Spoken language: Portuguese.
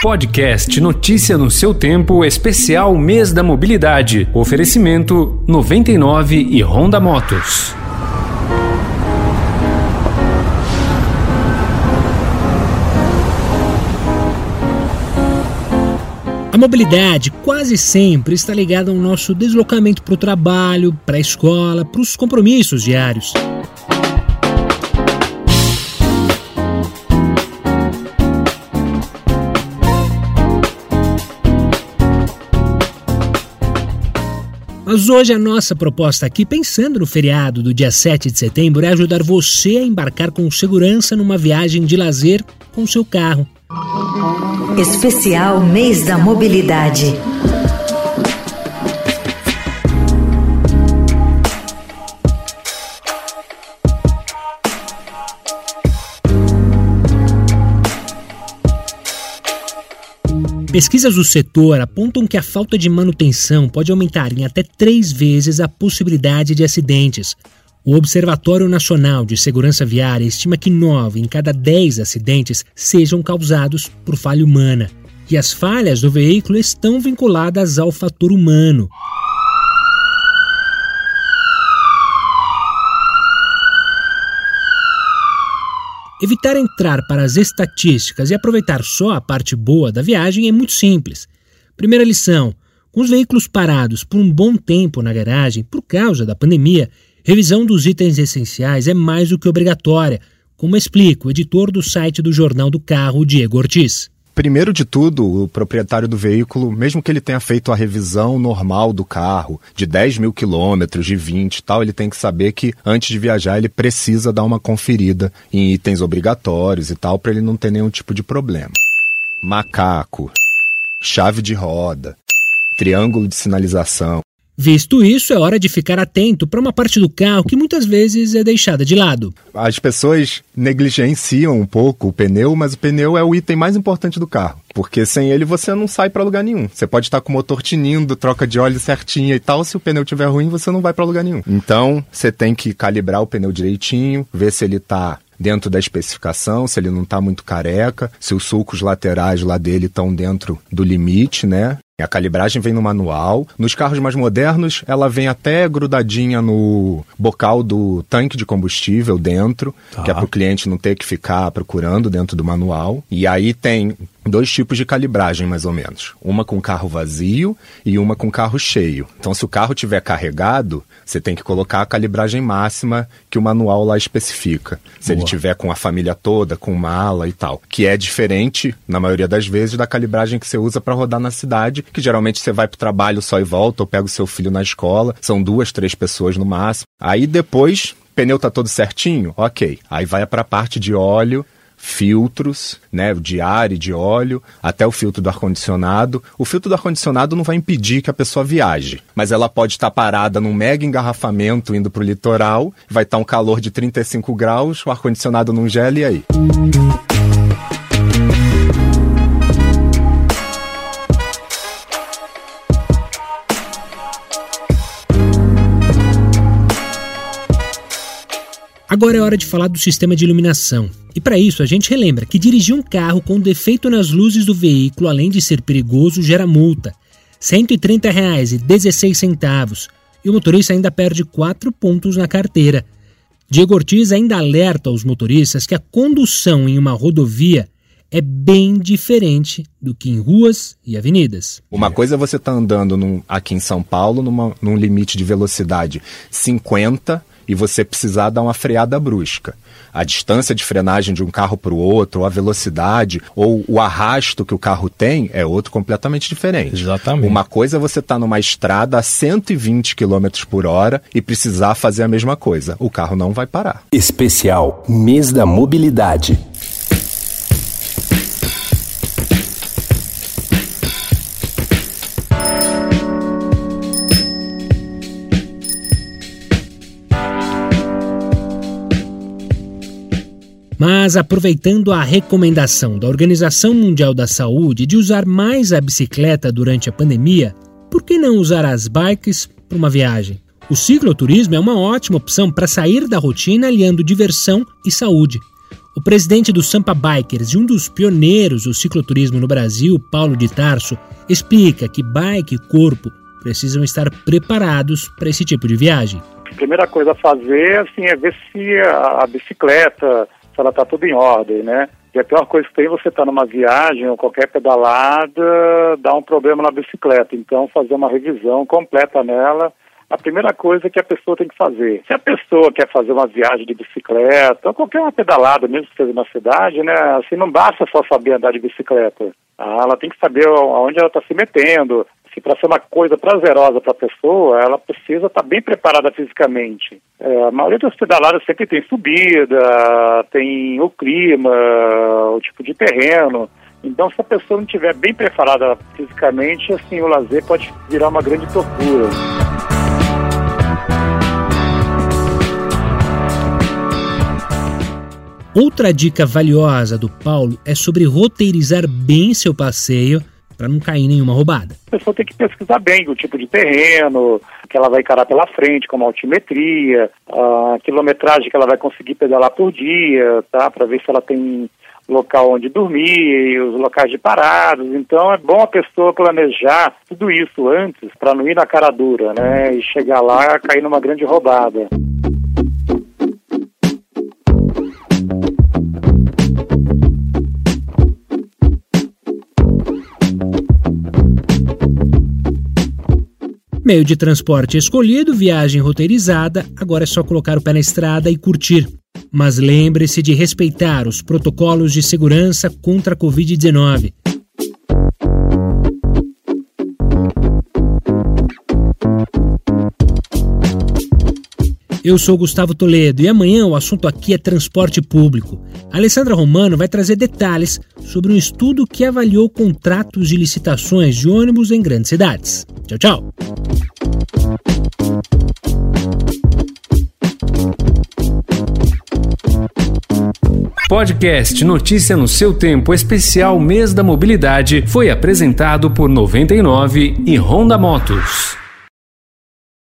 Podcast Notícia no seu tempo, especial mês da mobilidade. Oferecimento 99 e Honda Motos. A mobilidade quase sempre está ligada ao nosso deslocamento para o trabalho, para a escola, para os compromissos diários. Mas hoje a nossa proposta aqui, pensando no feriado do dia 7 de setembro, é ajudar você a embarcar com segurança numa viagem de lazer com seu carro. Especial Mês da Mobilidade. Pesquisas do setor apontam que a falta de manutenção pode aumentar em até três vezes a possibilidade de acidentes. O Observatório Nacional de Segurança Viária estima que nove em cada dez acidentes sejam causados por falha humana. E as falhas do veículo estão vinculadas ao fator humano. Evitar entrar para as estatísticas e aproveitar só a parte boa da viagem é muito simples. Primeira lição: com os veículos parados por um bom tempo na garagem por causa da pandemia, revisão dos itens essenciais é mais do que obrigatória, como explica o editor do site do Jornal do Carro, Diego Ortiz. Primeiro de tudo, o proprietário do veículo, mesmo que ele tenha feito a revisão normal do carro, de 10 mil quilômetros, de 20 e tal, ele tem que saber que antes de viajar ele precisa dar uma conferida em itens obrigatórios e tal, para ele não ter nenhum tipo de problema. Macaco, chave de roda, triângulo de sinalização, Visto isso, é hora de ficar atento para uma parte do carro que muitas vezes é deixada de lado. As pessoas negligenciam um pouco o pneu, mas o pneu é o item mais importante do carro. Porque sem ele você não sai para lugar nenhum. Você pode estar com o motor tinindo, troca de óleo certinha e tal, se o pneu estiver ruim, você não vai para lugar nenhum. Então, você tem que calibrar o pneu direitinho, ver se ele está dentro da especificação, se ele não está muito careca, se os sulcos laterais lá dele estão dentro do limite, né? A calibragem vem no manual. Nos carros mais modernos, ela vem até grudadinha no bocal do tanque de combustível dentro, tá. que é para o cliente não ter que ficar procurando dentro do manual. E aí tem dois tipos de calibragem, mais ou menos. Uma com carro vazio e uma com carro cheio. Então, se o carro tiver carregado, você tem que colocar a calibragem máxima que o manual lá especifica. Se Boa. ele tiver com a família toda, com mala e tal, que é diferente, na maioria das vezes, da calibragem que você usa para rodar na cidade, que geralmente você vai para o trabalho só e volta, ou pega o seu filho na escola, são duas, três pessoas no máximo. Aí depois, pneu tá todo certinho? Ok. Aí vai para a parte de óleo, filtros, né, de ar e de óleo, até o filtro do ar-condicionado. O filtro do ar-condicionado não vai impedir que a pessoa viaje, mas ela pode estar parada num mega engarrafamento indo para o litoral, vai estar um calor de 35 graus, o ar-condicionado não gela e aí? Agora é hora de falar do sistema de iluminação. E para isso, a gente relembra que dirigir um carro com defeito nas luzes do veículo, além de ser perigoso, gera multa. R$ 130,16 e o motorista ainda perde 4 pontos na carteira. Diego Ortiz ainda alerta os motoristas que a condução em uma rodovia é bem diferente do que em ruas e avenidas. Uma coisa é você estar tá andando num, aqui em São Paulo numa, num limite de velocidade 50 e você precisar dar uma freada brusca. A distância de frenagem de um carro para o outro, ou a velocidade, ou o arrasto que o carro tem é outro completamente diferente. Exatamente. Uma coisa é você estar tá numa estrada a 120 km por hora e precisar fazer a mesma coisa. O carro não vai parar. Especial Mês da Mobilidade. Mas aproveitando a recomendação da Organização Mundial da Saúde de usar mais a bicicleta durante a pandemia, por que não usar as bikes para uma viagem? O cicloturismo é uma ótima opção para sair da rotina aliando diversão e saúde. O presidente do Sampa Bikers e um dos pioneiros do cicloturismo no Brasil, Paulo de Tarso, explica que bike e corpo precisam estar preparados para esse tipo de viagem. A primeira coisa a fazer assim, é ver se a, bicicleta, ela está tudo em ordem, né? E a pior coisa que tem você estar tá numa viagem ou qualquer pedalada, dá um problema na bicicleta. Então, fazer uma revisão completa nela a primeira coisa que a pessoa tem que fazer. Se a pessoa quer fazer uma viagem de bicicleta, ou qualquer uma pedalada, mesmo que seja na cidade, né? Assim, não basta só saber andar de bicicleta. Ah, ela tem que saber aonde ela está se metendo. Se para ser uma coisa prazerosa para a pessoa, ela precisa estar tá bem preparada fisicamente. É, a maioria das pedaladas sempre tem subida, tem o clima, o tipo de terreno. Então, se a pessoa não estiver bem preparada fisicamente, assim, o lazer pode virar uma grande tortura. Outra dica valiosa do Paulo é sobre roteirizar bem seu passeio para não cair nenhuma roubada. A pessoa tem que pesquisar bem o tipo de terreno, que ela vai encarar pela frente, como altimetria, a quilometragem que ela vai conseguir pedalar por dia, tá? Para ver se ela tem local onde dormir, os locais de paradas. Então é bom a pessoa planejar tudo isso antes para não ir na cara dura, né? E chegar lá e cair numa grande roubada. Meio de transporte escolhido, viagem roteirizada, agora é só colocar o pé na estrada e curtir. Mas lembre-se de respeitar os protocolos de segurança contra a Covid-19. Eu sou Gustavo Toledo e amanhã o assunto aqui é transporte público. A Alessandra Romano vai trazer detalhes sobre um estudo que avaliou contratos de licitações de ônibus em grandes cidades. Tchau, tchau. Podcast Notícia no seu tempo especial Mês da Mobilidade foi apresentado por 99 e Honda Motos.